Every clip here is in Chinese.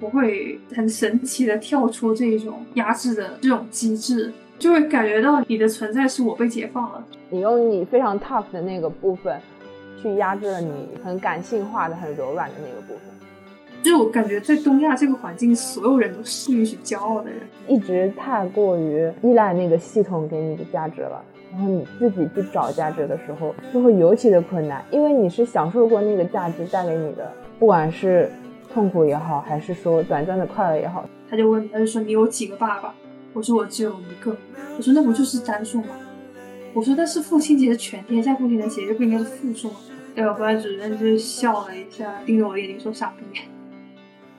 我会很神奇的跳出这一种压制的这种机制，就会感觉到你的存在是我被解放了。你用你非常 tough 的那个部分，去压制了你很感性化的、很柔软的那个部分。就是我感觉在东亚这个环境，所有人都是允许骄傲的人，一直太过于依赖那个系统给你的价值了。然后你自己去找价值的时候，就会尤其的困难，因为你是享受过那个价值带给你的，不管是痛苦也好，还是说短暂的快乐也好。他就问，他就说你有几个爸爸？我说我只有一个。我说那不就是单数吗？我说但是父亲节是全天下父亲的节，就不应该是复数吗？对吧？班主任就笑了一下，盯着我眼睛说傻逼。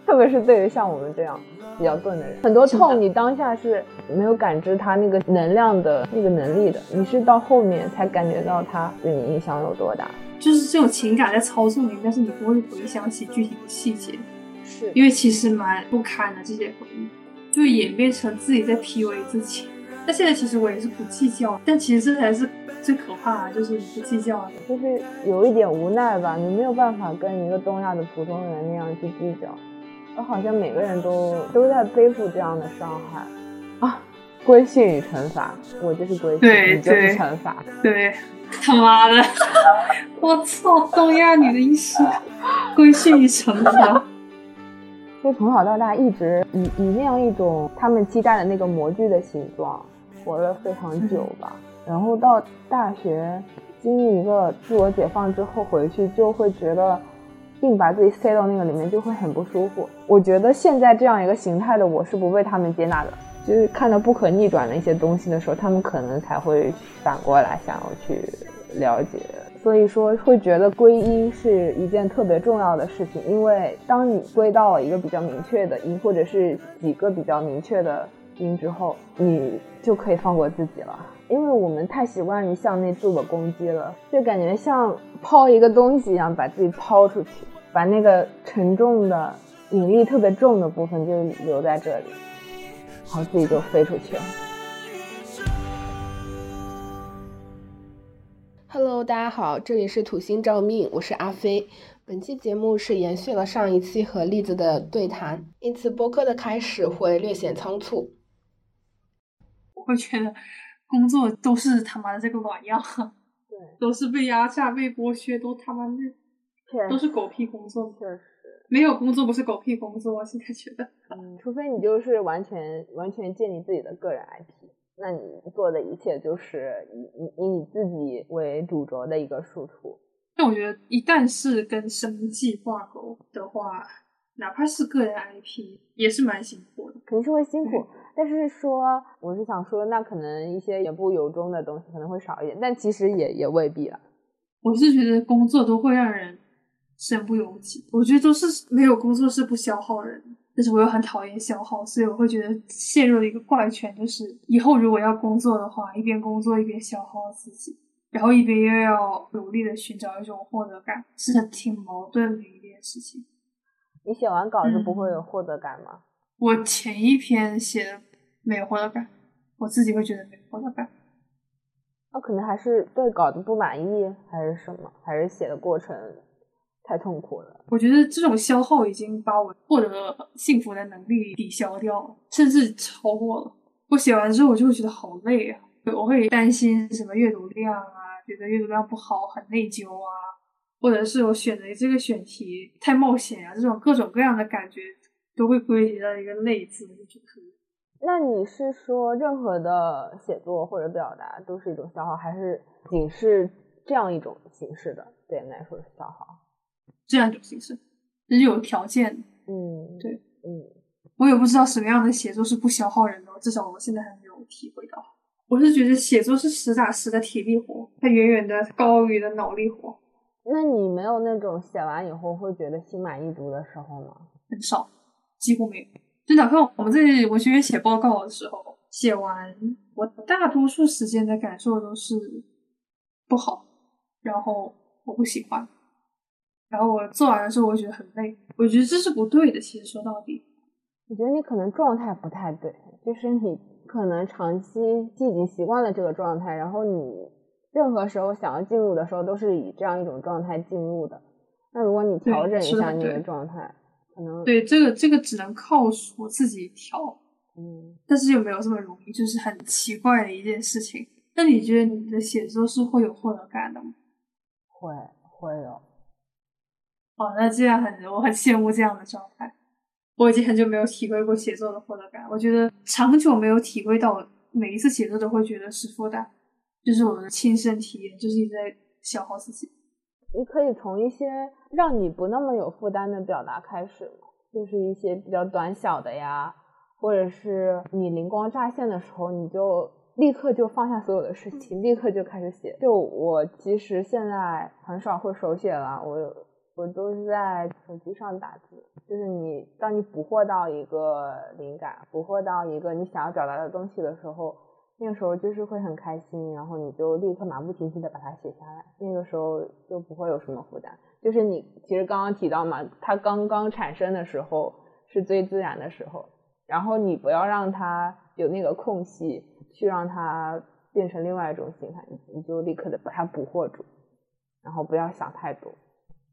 特别是对于像我们这样比较钝的人，很多痛你当下是没有感知它那个能量的那个能力的，你是到后面才感觉到它对你影响有多大。就是这种情感在操纵你，但是你不会回想起具体的细节，是因为其实蛮不堪的这些回忆，就演变成自己在 PUA 自己。那现在其实我也是不计较，但其实这才是最可怕的，就是你不计较，就是有一点无奈吧，你没有办法跟一个东亚的普通人那样去计较。我好像每个人都都在背负这样的伤害啊！规训与惩罚，我就是规训，你就是惩罚。对，他妈的，我操，东亚女的意识，规训与惩罚。就从小到大一直以以那样一种他们期待的那个模具的形状活了非常久吧，然后到大学经历一个自我解放之后回去就会觉得。硬把自己塞到那个里面就会很不舒服。我觉得现在这样一个形态的我是不被他们接纳的，就是看到不可逆转的一些东西的时候，他们可能才会反过来想要去了解。所以说会觉得归因是一件特别重要的事情，因为当你归到了一个比较明确的因，或者是几个比较明确的因之后，你就可以放过自己了。因为我们太习惯于向内自我攻击了，就感觉像抛一个东西一样，把自己抛出去，把那个沉重的、引力特别重的部分就留在这里，然后自己就飞出去了。Hello，大家好，这里是土星照命，我是阿飞。本期节目是延续了上一期和栗子的对谈，因此播客的开始会略显仓促。我会觉得。工作都是他妈的这个卵样，对，都是被压榨、被剥削，都他妈的，都是狗屁工作。确实，没有工作不是狗屁工作。我现在觉得，嗯，除非你就是完全完全建立自己的个人 IP，那你做的一切就是以以以你自己为主轴的一个输出。但我觉得，一旦是跟生计挂钩的话，哪怕是个人 IP，也是蛮辛苦的，肯定是会辛苦。但是说，我是想说，那可能一些言不由衷的东西可能会少一点，但其实也也未必啊。我是觉得工作都会让人身不由己，我觉得都是没有工作是不消耗人，但是我又很讨厌消耗，所以我会觉得陷入了一个怪圈，就是以后如果要工作的话，一边工作一边消耗自己，然后一边又要努力的寻找一种获得感，是挺矛盾的一件事情。你写完稿子不会有获得感吗？我前一篇写的。没有获得感，我自己会觉得没有获得感。那可能还是对稿子不满意，还是什么？还是写的过程太痛苦了？我觉得这种消耗已经把我获得幸福的能力抵消掉了，甚至超过了。我写完之后，我就会觉得好累啊！我会担心什么阅读量啊，觉得阅读量不好，很内疚啊，或者是我选择这个选题太冒险啊，这种各种各样的感觉都会归结到一个“累”字，就。那你是说，任何的写作或者表达都是一种消耗，还是仅是这样一种形式的对你来说是消耗？这样一种形式，这是有条件的。嗯，对，嗯，我也不知道什么样的写作是不消耗人的，至少我现在还没有体会到。我是觉得写作是实打实的体力活，它远远的高于的脑力活。那你没有那种写完以后会觉得心满意足的时候吗？很少，几乎没有。就哪怕我们在文学院写报告的时候，写完，我大多数时间的感受都是不好，然后我不喜欢，然后我做完的时候，我觉得很累。我觉得这是不对的。其实说到底，我觉得你可能状态不太对，就是你可能长期已经习惯了这个状态，然后你任何时候想要进入的时候，都是以这样一种状态进入的。那如果你调整一下你的状态。可能对这个这个只能靠我自己调，嗯，但是又没有这么容易，就是很奇怪的一件事情。那你觉得你的写作是会有获得感的吗？会会有。哦，那这样很我很羡慕这样的状态。我已经很久没有体会过写作的获得感，我觉得长久没有体会到，每一次写作都会觉得是负担，就是我的亲身体验，就是一直在消耗自己。你可以从一些让你不那么有负担的表达开始嘛，就是一些比较短小的呀，或者是你灵光乍现的时候，你就立刻就放下所有的事情，立刻就开始写。就我其实现在很少会手写了，我我都是在手机上打字。就是你当你捕获到一个灵感，捕获到一个你想要表达的东西的时候。那个时候就是会很开心，然后你就立刻马不停蹄的把它写下来。那个时候就不会有什么负担。就是你其实刚刚提到嘛，它刚刚产生的时候是最自然的时候，然后你不要让它有那个空隙，去让它变成另外一种形态，你你就立刻的把它捕获住，然后不要想太多。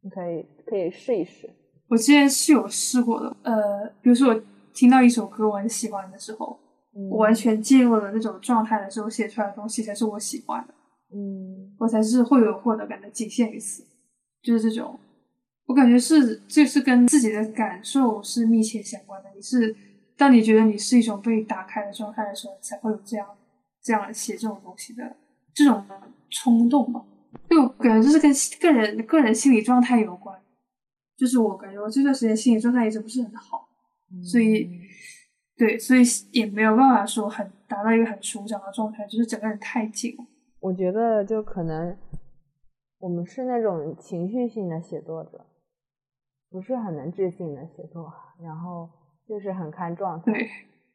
你可以可以试一试。我之前是有试过的，呃，比如说我听到一首歌我很喜欢的时候。我完全进入了那种状态的时候，写出来的东西才是我喜欢的。嗯，我才是会有获得感的，仅限于此。就是这种，我感觉是，这是跟自己的感受是密切相关的。你是，当你觉得你是一种被打开的状态的时候，才会有这样这样写这种东西的这种冲动吧。就感觉就是跟个人个人心理状态有关。就是我感觉我这段时间心理状态一直不是很好，所以。对，所以也没有办法说很达到一个很舒展的状态，就是整个人太紧。我觉得就可能我们是那种情绪性的写作者，不是很能自信的写作，然后就是很看状态。对，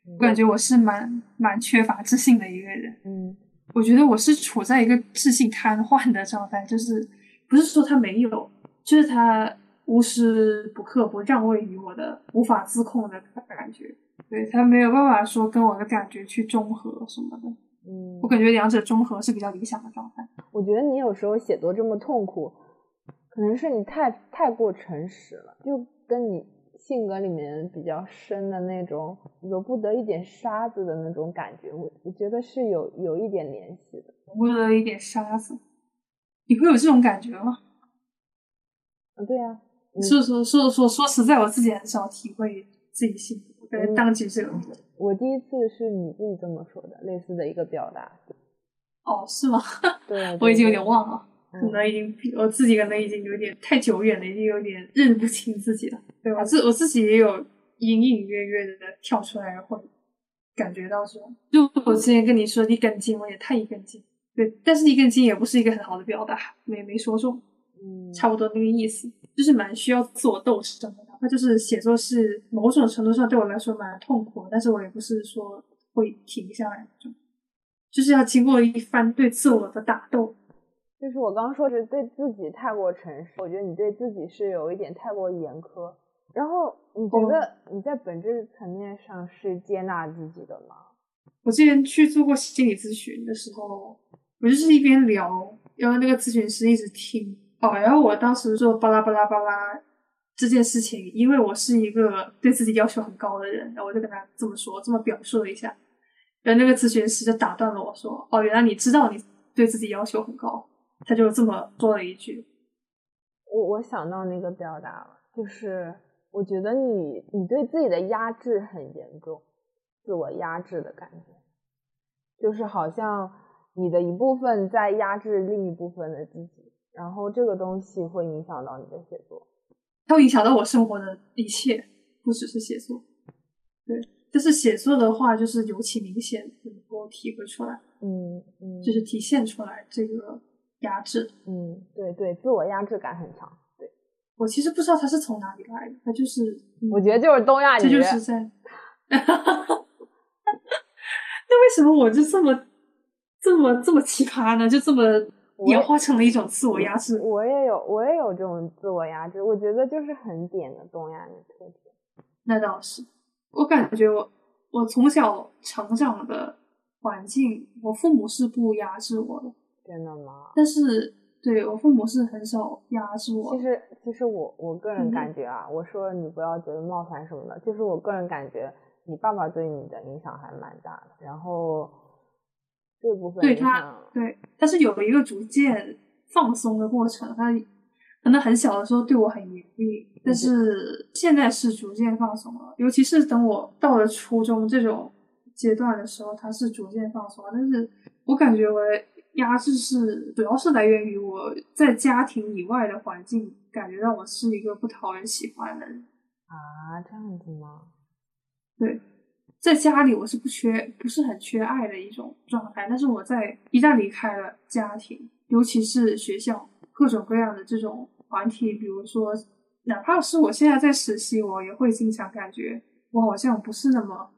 我感觉我是蛮蛮缺乏自信的一个人。嗯，我觉得我是处在一个自信瘫痪的状态，就是不是说他没有，就是他无时不刻不让位于我的无法自控的感觉。对他没有办法说跟我的感觉去中和什么的，嗯，我感觉两者中和是比较理想的状态。我觉得你有时候写作这么痛苦，可能是你太太过诚实了，就跟你性格里面比较深的那种揉不得一点沙子的那种感觉，我我觉得是有有一点联系的。揉不得一点沙子，你会有这种感觉吗？啊，对呀。说说说说说实在，我自己很少体会自己性格。当局者迷。我第一次是你自己这么说的，类似的一个表达。哦，是吗？对，我已经有点忘了，可能已经我自己可能已经有点太久远了，已经有点认不清自己了。对我自我自己也有隐隐约约的跳出来，会感觉到这种。就我之前跟你说一根筋，我也太一根筋。对，但是一根筋也不是一个很好的表达，没没说中。嗯，差不多那个意思，就是蛮需要自我斗争的。哪怕就是写作是某种程度上对我来说蛮痛苦，但是我也不是说会停下来那种，就是要经过一番对自我的打斗。就是我刚刚说是对自己太过诚实，我觉得你对自己是有一点太过严苛。然后你觉得你在本质层面上是接纳自己的吗？我之前去做过心理咨询的时候，我就是一边聊，然后那个咨询师一直听哦，然后我当时就巴拉巴拉巴拉。这件事情，因为我是一个对自己要求很高的人，然后我就跟他这么说，这么表述了一下，然后那个咨询师就打断了我说：“哦，原来你知道你对自己要求很高。”他就这么说了一句。我我想到那个表达了，就是我觉得你你对自己的压制很严重，自我压制的感觉，就是好像你的一部分在压制另一部分的自己，然后这个东西会影响到你的写作。它会影响到我生活的一切，不只是写作。对，但是写作的话，就是尤其明显，能够体会出来。嗯嗯，就是体现出来这个压制。嗯，对对，自我压制感很强。对，我其实不知道它是从哪里来的，它就是，我觉得就是东亚，这就是在。那为什么我就这么这么这么奇葩呢？就这么。演化成了一种自我压制。我也有，我也有这种自我压制。我觉得就是很点的东亚的特质。那倒是，我感觉我我从小成长的环境，我父母是不压制我的。真的吗？但是对我父母是很少压制我。其实，其实我我个人嗯感觉啊，我说你不要觉得冒犯什么的，就是我个人感觉，你爸爸对你的影响还蛮大的。然后这部分对他，对，但是有一个逐渐放松的过程。他可能很小的时候对我很严厉，但是现在是逐渐放松了。尤其是等我到了初中这种阶段的时候，他是逐渐放松了。但是我感觉我的压制是主要是来源于我在家庭以外的环境，感觉到我是一个不讨人喜欢的人。啊，这样子吗？对，在家里我是不缺，不是很缺爱的一种状态。但是我在一旦离开了家庭，尤其是学校各种各样的这种团体，比如说，哪怕是我现在在实习，我也会经常感觉我好像不是那么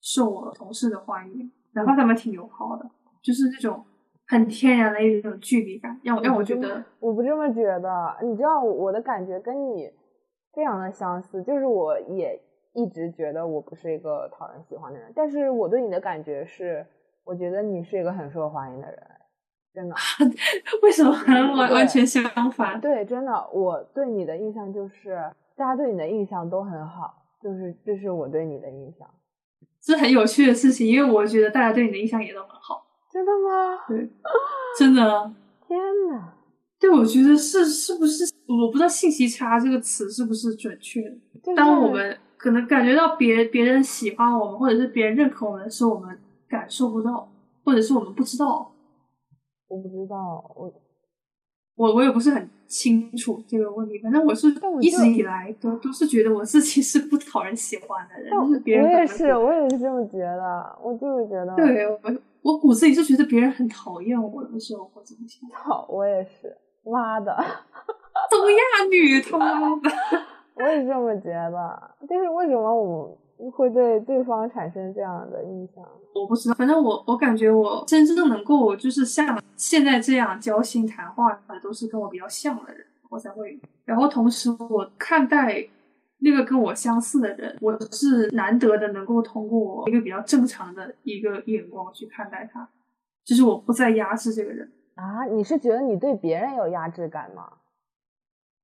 受我同事的欢迎，哪怕他们挺友好的，就是那种很天然的一种距离感，让我让我觉得，我不这么觉得。你知道我的感觉跟你非常的相似，就是我也一直觉得我不是一个讨人喜欢的人，但是我对你的感觉是，我觉得你是一个很受欢迎的人，真的。为什么完完全相反？对，真的，我对你的印象就是大家对你的印象都很好，就是这是我对你的印象。这是很有趣的事情，因为我觉得大家对你的印象也都很好。真的吗？对，真的，天呐，对，我觉得是是不是我不知道“信息差”这个词是不是准确当我们可能感觉到别别人喜欢我们，或者是别人认可我们的时候，我们感受不到，或者是我们不知道。我不知道，我我我也不是很清楚这个问题，反正我是一直以来都都是觉得我自己是不讨人喜欢的人，就是别人我也是，我也是这么觉得，我就是觉得，对我我骨子里就觉得别人很讨厌我的时候我怎么想？好，我也是，妈的，东亚女 他妈的！我也是这么觉得。就是为什么我们会对对方产生这样的印象？我不知道，反正我我感觉我真正能够就是像现在这样交心谈话的，都是跟我比较像的人，我才会。然后同时，我看待那个跟我相似的人，我是难得的能够通过一个比较正常的一个眼光去看待他，就是我不再压制这个人啊，你是觉得你对别人有压制感吗？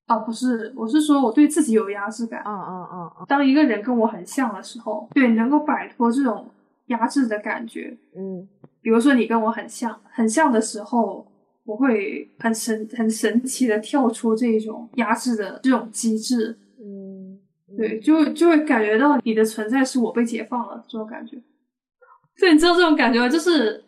啊，不是，我是说我对自己有压制感。嗯嗯嗯嗯当一个人跟我很像的时候，对，能够摆脱这种压制的感觉，嗯比如说你跟我很像，很像的时候，我会很神很神奇的跳出这种压制的这种机制，嗯，对，就就会感觉到你的存在是我被解放了这种感觉。对，你知道这种感觉吗？就是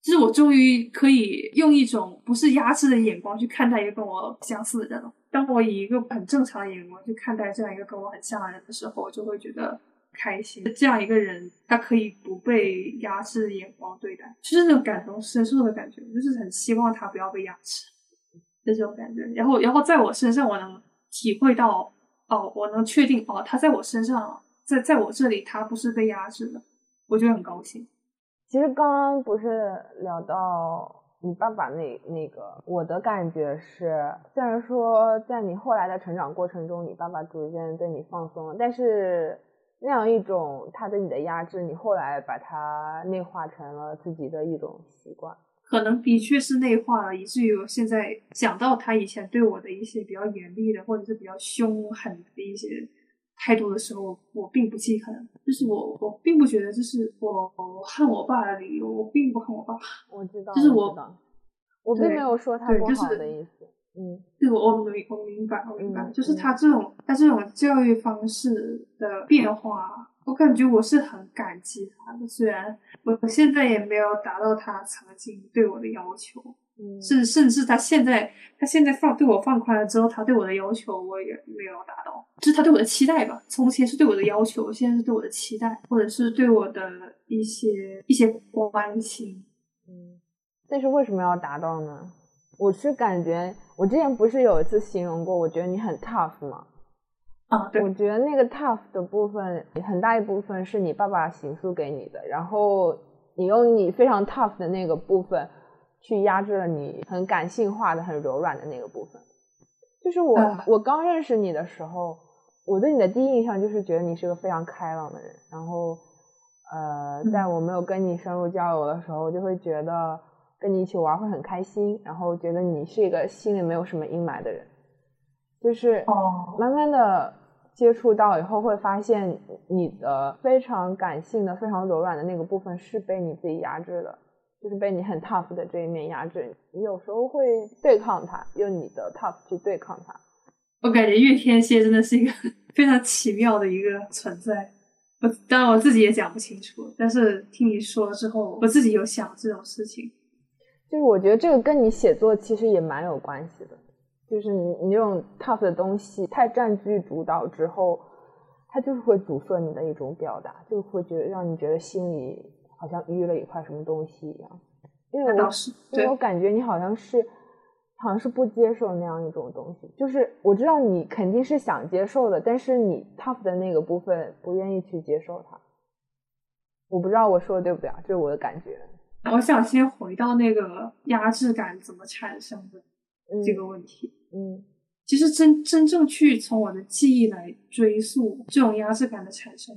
就是我终于可以用一种不是压制的眼光去看待一个跟我相似的人了。当我以一个很正常的眼光去看待这样一个跟我很像的人的时候，我就会觉得开心。这样一个人，他可以不被压制眼光对待，就是那种感同身受的感觉。就是很希望他不要被压制的这种感觉。然后，然后在我身上，我能体会到，哦，我能确定，哦，他在我身上，在在我这里，他不是被压制的，我就很高兴。其实刚刚不是聊到你爸爸那那个，我的感觉是，虽然说在你后来的成长过程中，你爸爸逐渐对你放松了，但是那样一种他对你的压制，你后来把它内化成了自己的一种习惯。可能的确是内化了，以至于我现在想到他以前对我的一些比较严厉的，或者是比较凶狠的一些态度的时候，我并不记恨，就是我我并不觉得这是我我恨我爸的理由，我并不恨我爸，我知道，就是我我，我并没有说他不对就是好的意思。嗯对我我明我明白我明白，嗯就是他这种他这种教育方式的变化，我感觉我是很感激他的，虽然我现在也没有达到他曾经对我的要求。嗯，甚甚至他现在他现在放对我放宽了之后，他对我的要求我也没有达到，就是他对我的期待吧。从前是对我的要求，现在是对我的期待，或者是对我的一些一些关心。嗯，但是为什么要达到呢？我是感觉，我之前不是有一次形容过，我觉得你很 tough 吗？啊，对我觉得那个 tough 的部分，很大一部分是你爸爸形塑给你的，然后你用你非常 tough 的那个部分，去压制了你很感性化的、很柔软的那个部分。就是我、嗯我刚认识你的时候，我对你的第一印象就是觉得你是个非常开朗的人，然后呃，嗯在我没有跟你深入交流的时候，就会觉得跟你一起玩会很开心，然后觉得你是一个心里没有什么阴霾的人。就是哦，慢慢的接触到以后，会发现你的非常感性的、非常柔软的那个部分是被你自己压制的，就是被你很 tough 的这一面压制。你有时候会对抗它，用你的 tough 去对抗它。我感觉月天蝎真的是一个 非常奇妙的一个存在。我当然我自己也讲不清楚，但是听你说了之后，我自己有想这种事情。就是我觉得这个跟你写作其实也蛮有关系的，就是你你这种 tough 的东西太占据主导之后，它就是会阻塞你的一种表达，就会觉得让你觉得心里好像淤了一块什么东西一样。因为我因为我感觉你好像是好像是不接受那样一种东西，就是我知道你肯定是想接受的，但是你 tough 的那个部分不愿意去接受它。我不知道我说的对不对啊，这是我的感觉。我想先回到那个压制感怎么产生的嗯这个问题。嗯其实真真正去从我的记忆来追溯这种压制感的产生，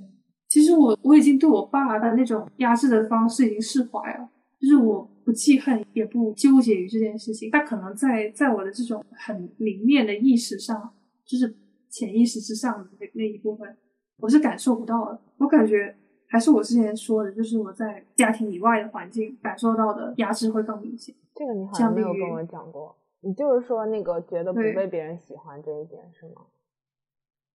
其实我我已经对我爸的那种压制的方式已经释怀了，就是我不记恨，也不纠结于这件事情。他可能在在我的这种很明面的意识上，就是潜意识之上的那那一部分，我是感受不到的。我感觉还是我之前说的，就是我在家庭以外的环境感受到的压制会更明显。这个你好像没有跟我讲过，你就是说那个觉得不被别人喜欢这一点是吗？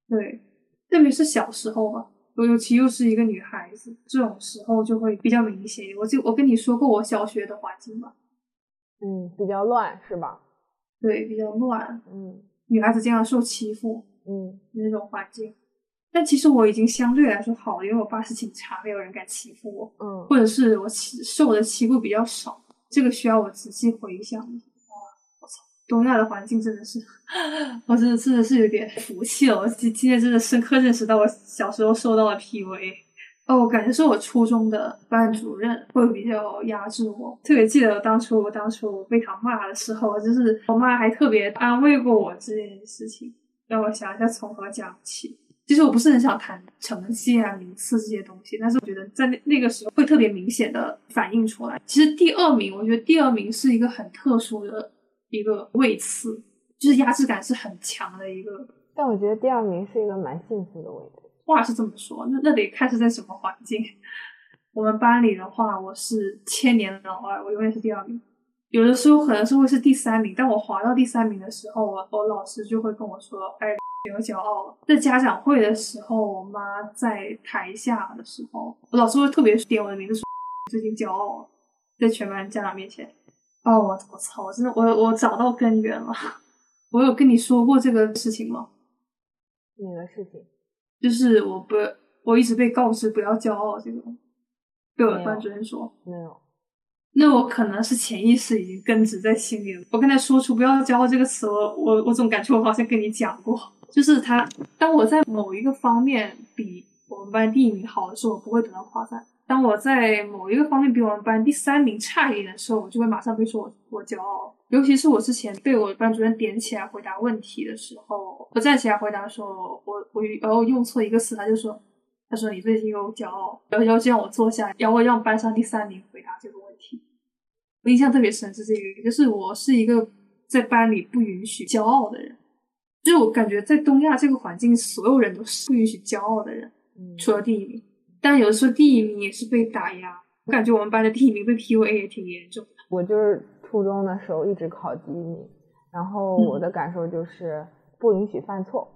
对，特别是小时候吧，我尤其又是一个女孩子，这种时候就会比较明显。我就我跟你说过我小学的环境吧，嗯，比较乱是吧？对，比较乱，嗯女孩子经常受欺负嗯那种环境。但其实我已经相对来说好了，因为我爸是警察，没有人敢欺负我，嗯或者是我欺受的欺负比较少。这个需要我仔细回想。东亚的环境真的是，我真的真的是有点服气了。我今今天真的深刻认识到我小时候受到的 PUA。哦，我感觉是我初中的班主任会比较压制我，特别记得当初我当初被他骂的时候，就是我妈还特别安慰过我这件事情，让我想一下从何讲起。其实我不是很想谈成绩啊、名次这些东西，但是我觉得在那那个时候会特别明显的反映出来。其实第二名，我觉得第二名是一个很特殊的一个位次，就是压制感是很强的一个。但我觉得第二名是一个蛮幸福的位置。话是这么说，那那得看是在什么环境。我们班里的话，我是千年老二，我永远是第二名。有的时候可能是会是第三名，但我滑到第三名的时候，我我老师就会跟我说：“哎，别骄傲了。”在家长会的时候，我妈在台下的时候，我老师会特别点我的名字说：“最近骄傲了。”在全班家长面前。哦，我我操！我真的我我找到根源了。我有跟你说过这个事情吗？哪个事情？就是我不，我一直被告知不要骄傲，这个被我的班主任说。没有。那我可能是潜意识已经根植在心里了。我跟他说出“不要骄傲”这个词，我我我总感觉我好像跟你讲过，就是他当我在某一个方面比我们班第一名好的时候，我不会得到夸赞；当我在某一个方面比我们班第三名差一点的时候，我就会马上被说我我骄傲。尤其是我之前被我班主任点起来回答问题的时候，我站起来回答的时候，我我然后用错一个词，他就说。他说：“你最近有骄傲，然后要让我坐下，然后让班上第三名回答这个问题。”我印象特别深是这个，就是我是一个在班里不允许骄傲的人，就是我感觉在东亚这个环境，所有人都是不允许骄傲的人，嗯除了第一名。但有的时候第一名也是被打压，我感觉我们班的第一名被 PUA 也挺严重的。我就是初中的时候一直考第一名，然后嗯我的感受就是不允许犯错，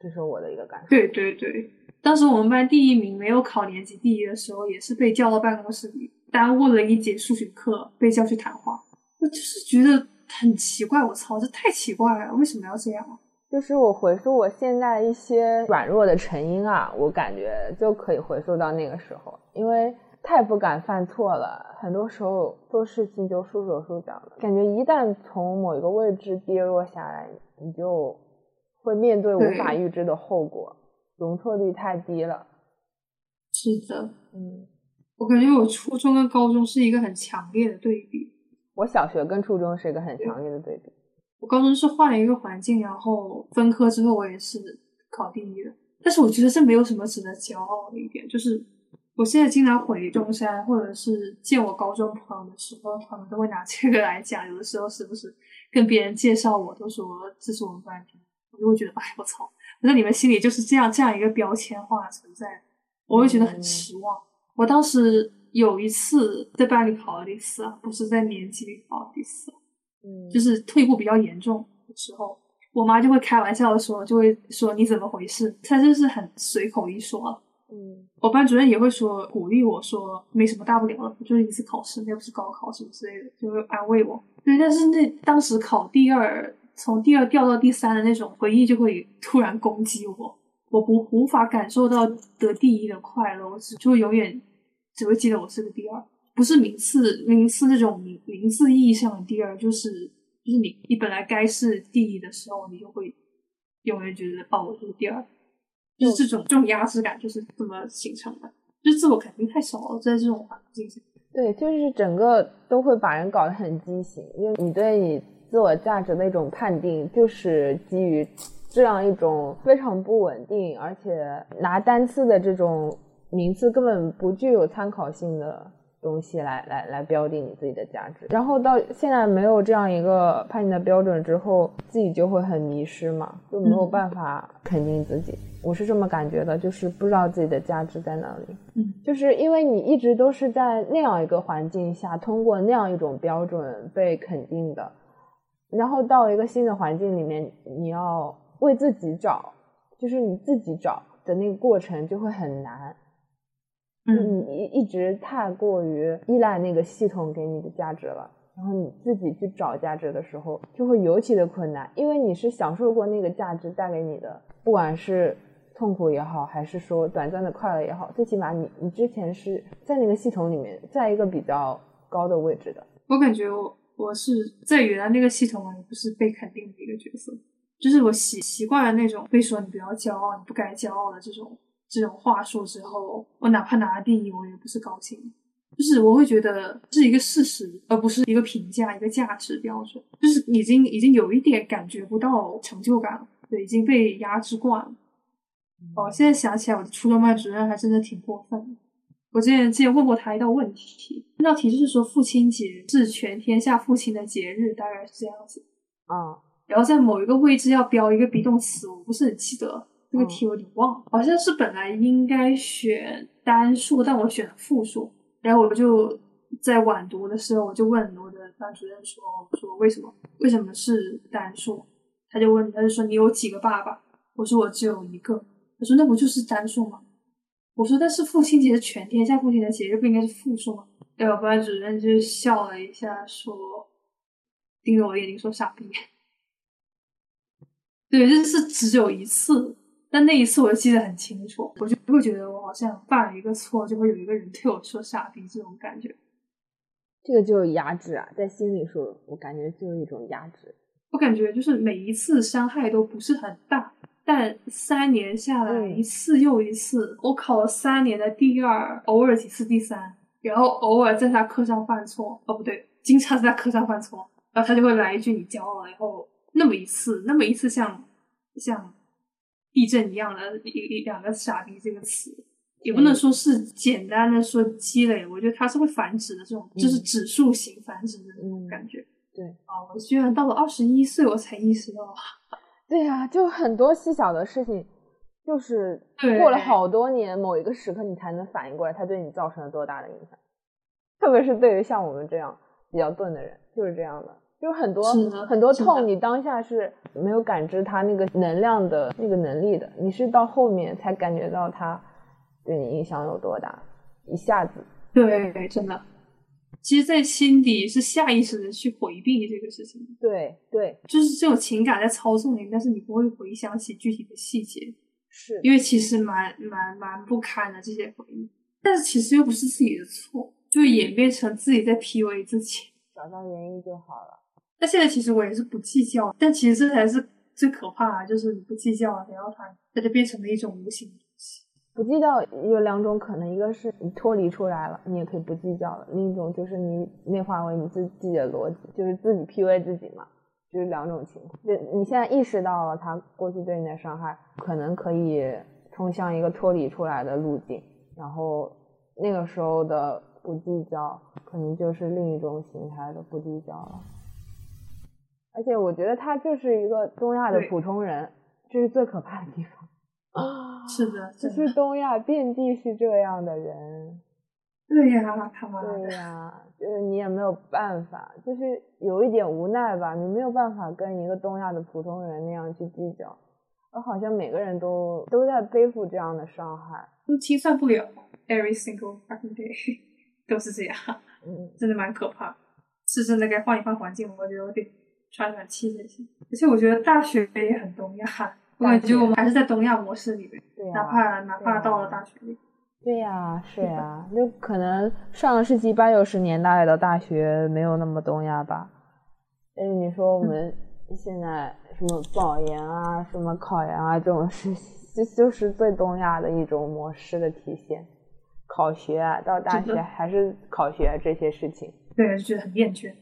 这是我的一个感受。对对对，当时我们班第一名没有考年级第一的时候，也是被叫到办公室里，耽误了一节数学课，被叫去谈话。我就是觉得很奇怪，我操，这太奇怪了，为什么要这样啊？就是我回溯我现在一些软弱的成因啊，我感觉就可以回溯到那个时候，因为太不敢犯错了，很多时候做事情就束手束脚了。感觉一旦从某一个位置跌落下来，你就会面对无法预知的后果，容错率太低了。是的，嗯，我感觉我初中跟高中是一个很强烈的对比。我小学跟初中是一个很强烈的对比。我高中是换了一个环境，然后分科之后我也是考第一的。但是我觉得这没有什么值得骄傲的一点，就是我现在经常回中山，或者是见我高中朋友的时候，他们都会拿这个来讲。有的时候时不时跟别人介绍我，都说这是我们班的，我就会觉得，哎，我操！在你们心里就是这样这样一个标签化存在，我会觉得很失望。我当时有一次在班里考了第四，不是在年级里考第四，嗯，就是退步比较严重的时候，我妈就会开玩笑的说，就会说你怎么回事？她就是很随口一说。嗯，我班主任也会说鼓励我说没什么大不了的，就是一次考试，又不是高考什么之类的，就会安慰我。对，但是那当时考第二，从第二掉到第三的那种回忆就会突然攻击我，我不无法感受到得第一的快乐，我只就永远只会记得我是个第二，不是名次名次这种名名次意义上的第二，就是就是你你本来该是第一的时候，你就会永远觉得哦我是第二。就是这种这种压制感就是这么形成的，就是自我肯定太少了，在这种环境下。对，就是整个都会把人搞得很畸形，因为你对你自我价值的一种判定，就是基于这样一种非常不稳定，而且拿单次的这种名次根本不具有参考性的东西来来来标定你自己的价值。然后到现在没有这样一个判定的标准之后，自己就会很迷失嘛，就没有办法肯定自己。我是这么感觉的，就是不知道自己的价值在哪里。嗯，就是因为你一直都是在那样一个环境下，通过那样一种标准被肯定的，然后到一个新的环境里面，你要为自己找，就是你自己找的那个过程就会很难。嗯，你一直太过于依赖那个系统给你的价值了，然后你自己去找价值的时候，就会尤其的困难，因为你是享受过那个价值带给你的，不管是。痛苦也好，还是说短暂的快乐也好，最起码你你之前是在那个系统里面，在一个比较高的位置的。我感觉我我是在原来那个系统里不是被肯定的一个角色，就是我习习惯了那种被说你不要骄傲，你不该骄傲的这种这种话术之后，我哪怕拿了第一，我也不是高兴，就是我会觉得是一个事实，而不是一个评价，一个价值标准，就是已经已经有一点感觉不到成就感了，对，已经被压制惯了。哦，现在想起来，我的初中班主任还真的挺过分的。我之前之前问过他一道问题，那道题就是说父亲节是全天下父亲的节日，大概是这样子。啊，然后在某一个位置要标一个 be 动词，我不是很记得这个题，我有点忘了。好像是本来应该选单数，但我选了复数。然后我就在晚读的时候，我就问我的班主任说：“说为什么？为什么是单数？”他就问，他就说：“你有几个爸爸？”我说：“我只有一个。”他说那不就是单数吗？我说但是父亲节是全天下父亲的节日，不应该是复数吗？然后班主任就笑了一下，说盯着我眼睛说傻逼。对，就是只有一次，但那一次我记得很清楚，我就不会觉得我好像犯了一个错，就会有一个人对我说傻逼这种感觉。这个就是压制啊，在心里说，我感觉就是一种压制。我感觉就是每一次伤害都不是很大。但三年下来，一次又一次，我考了三年的第二，偶尔几次第三，然后偶尔在他课上犯错，哦不对，经常在他课上犯错，然后他就会来一句你骄傲，然后那么一次，那么一次像像地震一样的一一两个傻逼这个词，也不能说是简单的说积累，我觉得它是会繁殖的这种，就是指数型繁殖的那种感觉。对啊，我居然到了二十一岁我才意识到。对呀，就很多细小的事情，就是过了好多年，某一个时刻你才能反应过来，它对你造成了多大的影响。特别是对于像我们这样比较钝的人，就是这样的，就是很多很多痛，你当下是没有感知它那个能量的那个能力的，你是到后面才感觉到它对你影响有多大，一下子。对，真的。其实，在心底是下意识的去回避这个事情。对对，就是这种情感在操纵你，但是你不会回想起具体的细节，是因为其实蛮蛮蛮不堪的这些回忆。但是其实又不是自己的错，就演变成自己在 PUA 自己。找到原因就好了。那现在其实我也是不计较，但其实这才是最可怕的，就是你不计较，然后它它就变成了一种无形的东西。不计较有两种可能，一个是你脱离出来了，你也可以不计较了；另一种就是你内化为你自己的逻辑，就是自己 PUA 自己嘛，就是两种情况。就你现在意识到了他过去对你的伤害，可能可以冲向一个脱离出来的路径，然后那个时候的不计较，可能就是另一种形态的不计较了。而且我觉得他就是一个东亚的普通人，这是最可怕的地方。啊，是的，就是东亚遍地是这样的人。对呀，他妈的。对呀，就是你也没有办法，就是有一点无奈吧，你没有办法跟一个东亚的普通人那样去计较，而好像每个人都都在背负这样的伤害，都清算不了。Every single fucking day 都是这样，嗯，真的蛮可怕。是真的该换一换环境，我觉得我得喘喘气才行。而且我觉得大学也很东亚。我感觉我们还是在东亚模式里面，哪怕哪怕到了大学里。对呀，是呀，就可能上个世纪八九十年代的大学没有那么东亚吧。但是你说我们现在什么保研啊、什么考研啊这种事，就就是最东亚的一种模式的体现。考学啊，到大学还是考学这些事情，对，就觉得很厌倦、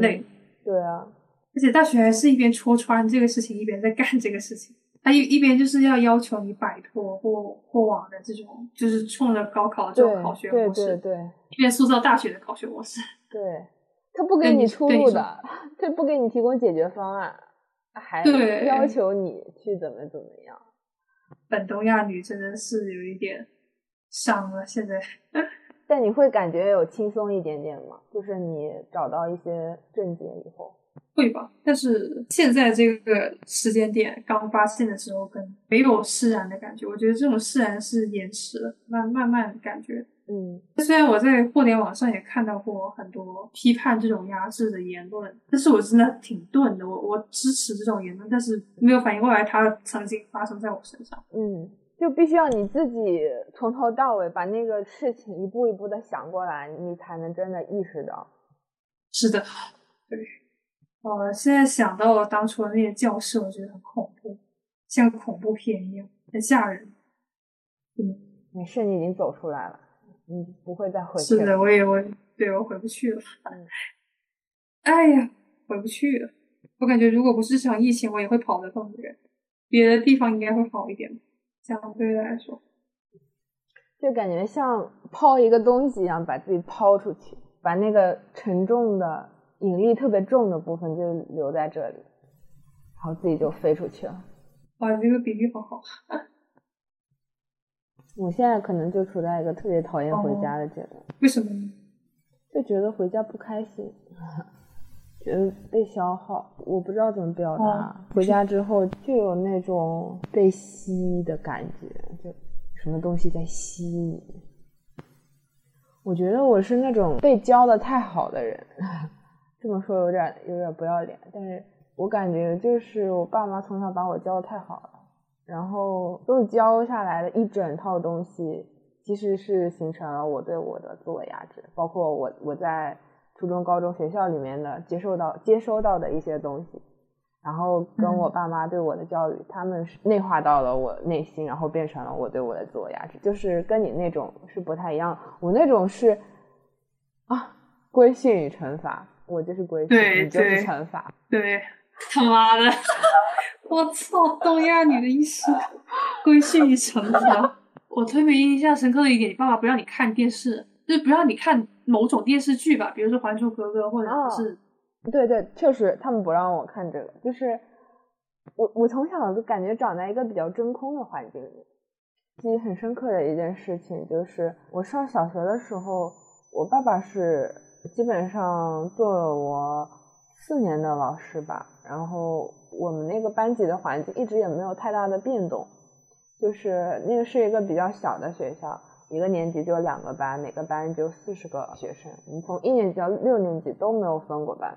累。对啊，而且大学还是一边戳穿这个事情，一边在干这个事情。他一一边就是要要求你摆脱过过往的这种，就是冲着高考这种考学模式，对对对，一边塑造大学的考学模式。对，他不给你出路的，他不给你提供解决方案，还要求你去怎么怎么样。本东亚女真的是有一点伤了，现在。但你会感觉有轻松一点点吗？就是你找到一些症结以后。会吧，但是现在这个时间点刚发现的时候，跟没有释然的感觉。我觉得这种释然是延迟的，慢慢慢感觉。嗯，虽然我在互联网上也看到过很多批判这种压制的言论，但是我真的挺钝的。我我支持这种言论，但是没有反应过来它曾经发生在我身上。嗯，就必须要你自己从头到尾把那个事情一步一步的想过来，你才能真的意识到。是的，对。呃，现在想到了当初的那些教室，我觉得很恐怖，像恐怖片一样，很吓人。嗯，没事，你已经走出来了，你不会再回去了。是的，我也我对我回不去了。哎呀，回不去了。我感觉如果不是这场疫情，我也会跑得更远，别的地方应该会好一点，相对来说。就感觉像抛一个东西一样，把自己抛出去，把那个沉重的。引力特别重的部分就留在这里，然后自己就飞出去了。哇，这个比喻好好。我现在可能就处在一个特别讨厌回家的阶段。为什么？就觉得回家不开心，觉得被消耗。我不知道怎么表达。回家之后就有那种被吸的感觉，就什么东西在吸你。我觉得我是那种被教的太好的人。这么说有点有点不要脸，但是我感觉就是我爸妈从小把我教的太好了，然后都教下来的一整套东西，其实是形成了我对我的自我压制，包括我我在初中、高中学校里面的接受到接收到的一些东西，然后跟我爸妈对我的教育，他们是内化到了我内心，然后变成了我对我的自我压制，就是跟你那种是不太一样，我那种是啊，规训与惩罚。我就是规矩，你就是惩罚。对，他妈的，我操，东亚女的意思，规训与惩罚。我特别印象深刻的一点，你爸爸不让你看电视，就是不让你看某种电视剧吧，比如说《还珠格格》或者是……对对，确实他们不让我看这个。就是我，我从小就感觉长在一个比较真空的环境里。记忆很深刻的一件事情就是，我上小学的时候，我爸爸是。基本上做了我四年的老师吧，然后我们那个班级的环境一直也没有太大的变动，就是那个是一个比较小的学校，一个年级就两个班，每个班就四十个学生，我们从一年级到六年级都没有分过班。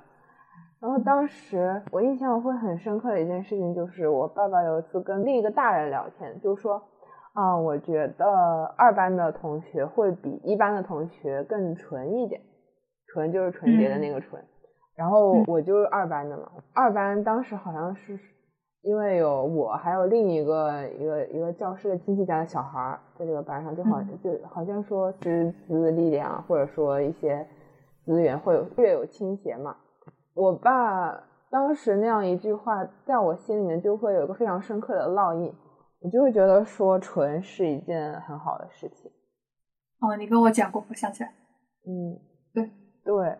然后当时我印象会很深刻的一件事情就是，我爸爸有一次跟另一个大人聊天，就说啊，我觉得二班的同学会比一班的同学更纯一点。纯就是纯洁的那个纯，然后我就是二班的嘛。二班当时好像是因为有我，还有另一个一个一个教师的亲戚家的小孩在这个班上，就好就好像说师资力量或者说一些资源会有略有倾斜嘛。我爸当时那样一句话，在我心里面就会有一个非常深刻的烙印，我就会觉得说纯是一件很好的事情。哦，你跟我讲过，我想起来。嗯，对。对，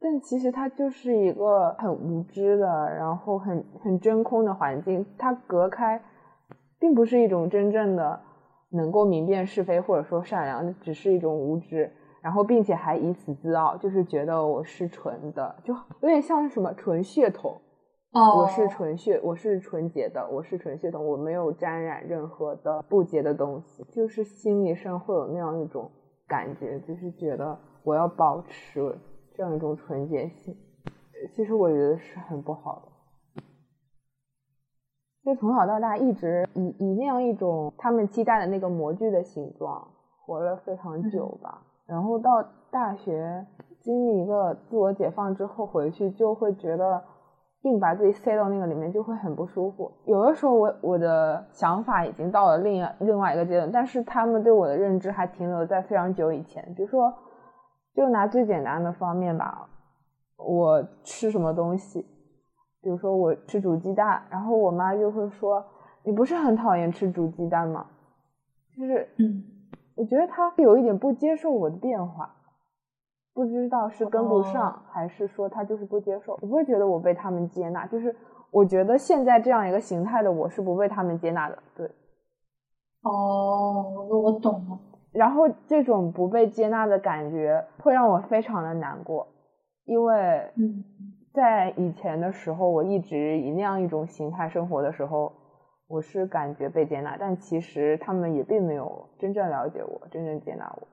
但其实它就是一个很无知的，然后很很真空的环境，它隔开，并不是一种真正的能够明辨是非或者说善良，只是一种无知，然后并且还以此自傲，就是觉得我是纯的，就有点像是什么纯血统。哦，我是纯血，我是纯洁的，我是纯血统，我没有沾染任何的不洁的东西，就是心理上会有那样一种感觉，就是觉得我要保持这样一种纯洁性。其实我觉得是很不好的，就从小到大一直以以那样一种他们期待的那个模具的形状活了非常久吧，然后到大学经历一个自我解放之后回去就会觉得。硬把自己塞到那个里面就会很不舒服。有的时候，我我的想法已经到了另另外一个阶段，但是他们对我的认知还停留在非常久以前。比如说，就拿最简单的方面吧，我吃什么东西，比如说我吃煮鸡蛋，然后我妈就会说：“你不是很讨厌吃煮鸡蛋吗？”就是，嗯，我觉得她有一点不接受我的变化。不知道是跟不上，还是说他就是不接受。我不会觉得我被他们接纳，就是我觉得现在这样一个形态的我是不被他们接纳的。对，哦，我懂了。然后这种不被接纳的感觉会让我非常的难过，因为在以前的时候，我一直以那样一种形态生活的时候，我是感觉被接纳，但其实他们也并没有真正了解我，真正接纳我。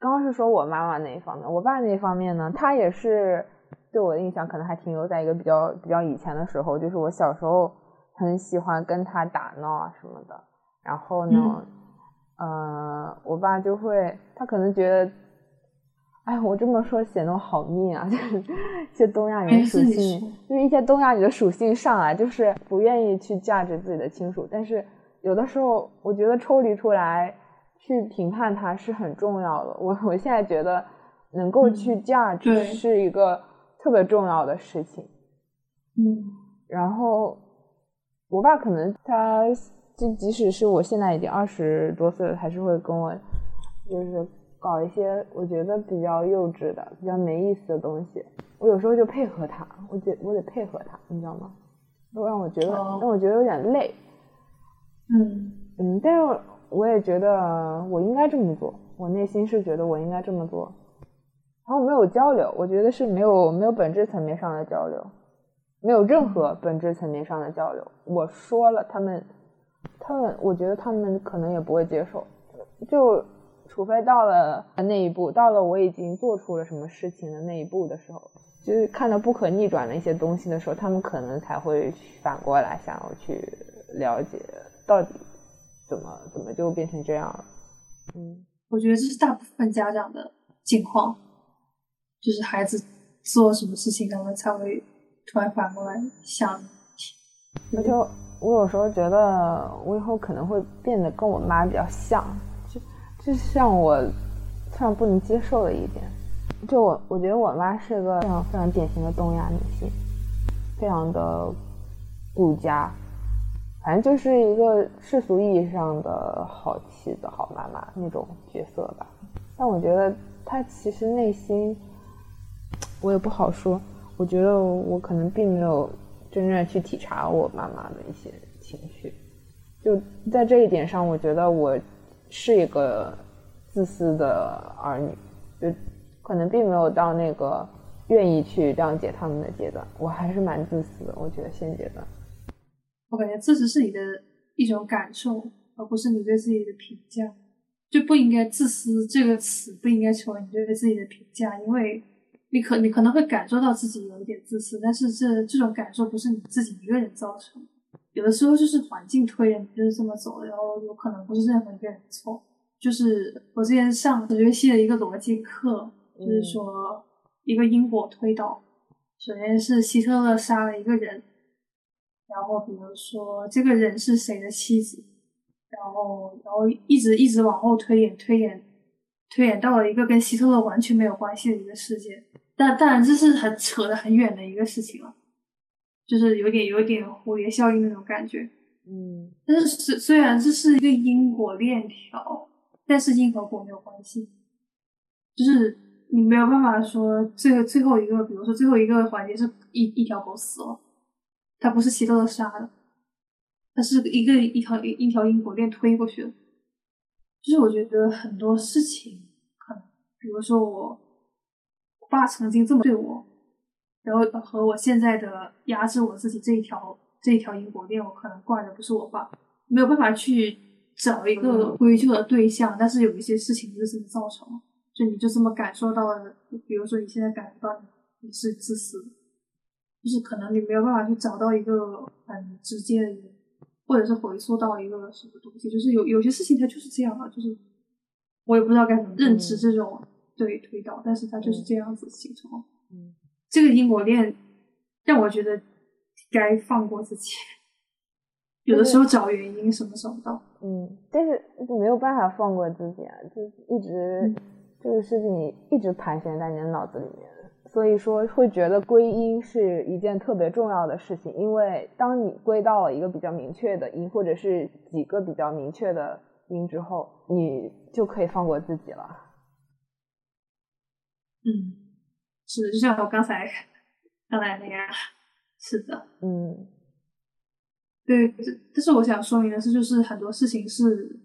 刚刚是说我妈妈那一方面，我爸那一方面呢，他也是对我的印象可能还停留在一个比较比较以前的时候，就是我小时候很喜欢跟他打闹啊什么的。然后呢，呃，我爸就会，他可能觉得，哎，我这么说显得我好命啊，就是一些东亚人的属性，就是一些东亚女的属性上来，就是不愿意去价值自己的亲属，但是有的时候我觉得抽离出来。去评判他是很重要的。我 我现在觉得能够去价值是一个特别重要的事情。嗯，然后我爸可能他就即使是我现在已经二十多岁了，还是会跟我就是搞一些我觉得比较幼稚的、比较没意思的东西。我有时候就配合他，我得我得配合他，你知道吗？都让我觉得让我觉得有点累。嗯嗯，但是。我也觉得我应该这么做，我内心是觉得我应该这么做，然后没有交流，我觉得是没有没有本质层面上的交流，没有任何本质层面上的交流。我说了，他们，他们，我觉得他们可能也不会接受，就除非到了那一步，到了我已经做出了什么事情的那一步的时候，就是看到不可逆转的一些东西的时候，他们可能才会反过来想要去了解到底。怎么怎么就变成这样了？嗯，我觉得这是大部分家长的境况，就是孩子做什么事情，他们才会突然反过来想。而且我有时候觉得，我以后可能会变得跟我妈比较像，就就像我非常不能接受的一点，就我我觉得我妈是个非常非常典型的东亚女性，非常的顾家。反正就是一个世俗意义上的好妻子、好妈妈那种角色吧。但我觉得她其实内心，我也不好说。我觉得我可能并没有真正去体察我妈妈的一些情绪。就在这一点上，我觉得我是一个自私的儿女，就可能并没有到那个愿意去谅解他们的阶段。我还是蛮自私的，我觉得现阶段。我感觉自私是你的一种感受，而不是你对自己的评价，就不应该自私这个词不应该成为你对自己的评价，因为你可你可能会感受到自己有一点自私，但是这这种感受不是你自己一个人造成，有的时候就是环境推人就是这么走，然后有可能不是任何一个人的错。就是我之前上哲学系的一个逻辑课，就是说一个因果推导，首先是希特勒杀了一个人。然后，比如说这个人是谁的妻子，然后，然后一直一直往后推演，推演，推演到了一个跟希特勒完全没有关系的一个事件。但当然，这是很扯得很远的一个事情了，就是有点有点蝴蝶效应那种感觉。嗯，但是虽虽然这是一个因果链条，但是因和果没有关系，就是你没有办法说最后最后一个，比如说最后一个环节是一一条狗死了，它不是希特勒杀的，它是一个一条一条因果链推过去的。就是我觉得很多事情，可能比如说我我爸曾经这么对我，然后和我现在的压制我自己这一条这一条因果链，我可能怪的不是我爸，没有办法去找一个归咎的对象，但是有一些事情就是造成了，就你就这么感受到了，比如说你现在感觉到你你是自私，就是可能你没有办法去找到一个很直接的一个。或者是回溯到一个什么东西，就是有有些事情它就是这样啊，就是我也不知道该怎么认知这种对推导，但是它就是这样子形成。嗯，这个因果链让我觉得该放过自己。有的时候找原因什么找不到。嗯，但是没有办法放过自己啊，就一直这个事情一直盘旋在你的脑子里面。所以说会觉得归因是一件特别重要的事情，因为当你归到了一个比较明确的因，或者是几个比较明确的因之后，你就可以放过自己了。嗯，是的，就像我刚才刚才那样，是的，嗯，对，但是我想说明的是，就是很多事情是，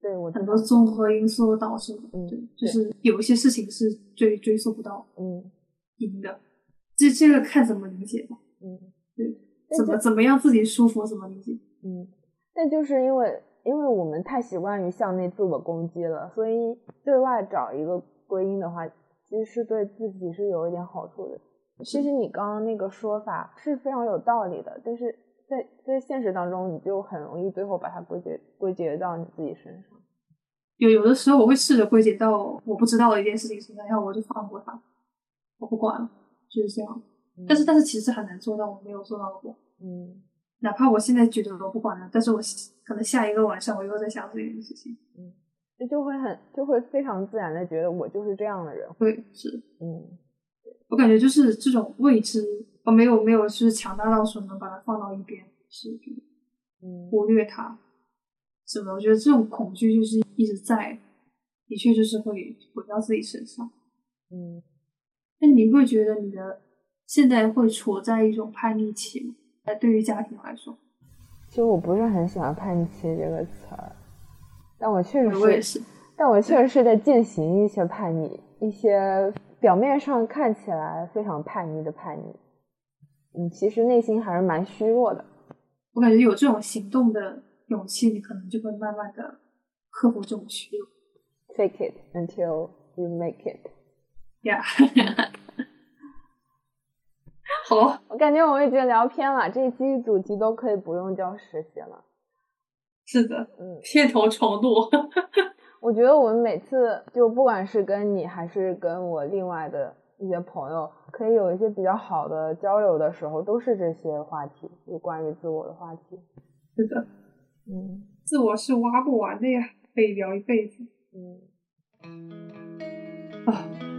对我很多综合因素导致的，嗯，对，就是有一些事情是追追溯不到，嗯。赢的，这这个看怎么理解吧。嗯，对，怎么怎么样自己舒服怎么理解。嗯，但就是因为因为我们太习惯于向内自我攻击了，所以对外找一个归因的话，其实是对自己是有一点好处的。其实你刚刚那个说法是非常有道理的，但是在在现实当中，你就很容易最后把它归结归结到你自己身上。有有的时候我会试着归结到我不知道的一件事情身上，然后我就放过它。我不管了，就是这样。但是，但是其实很难做到，我没有做到过。嗯，哪怕我现在觉得我不管了，但是我可能下一个晚上我又在想这件事情。嗯，这就会很，就会非常自然的觉得我就是这样的人。对，是。嗯，我感觉就是这种未知，我没有没有就是强大到说能把它放到一边，是嗯，忽略它。是的，我觉得这种恐惧就是一直在，的确就是会回到自己身上。嗯。那你会觉得你的现在会处在一种叛逆期吗？在对于家庭来说，其实我不是很喜欢“叛逆期”这个词儿，但我确实我也是，但我确实是在进行一些叛逆，一些表面上看起来非常叛逆的叛逆，嗯，其实内心还是蛮虚弱的。我感觉有这种行动的勇气，你可能就会慢慢的克服这种虚弱。Fake it until you make it. Yeah，好，我感觉我们已经聊偏了，这一期主题都可以不用叫实习了。是的嗯。心头程度我觉得我们每次就不管是跟你还是跟我另外的一些朋友可以有一些比较好的交流的时候都是这些话题有关于自我的话题。是的。嗯。自我是挖不完的呀可以聊一辈子。嗯。啊。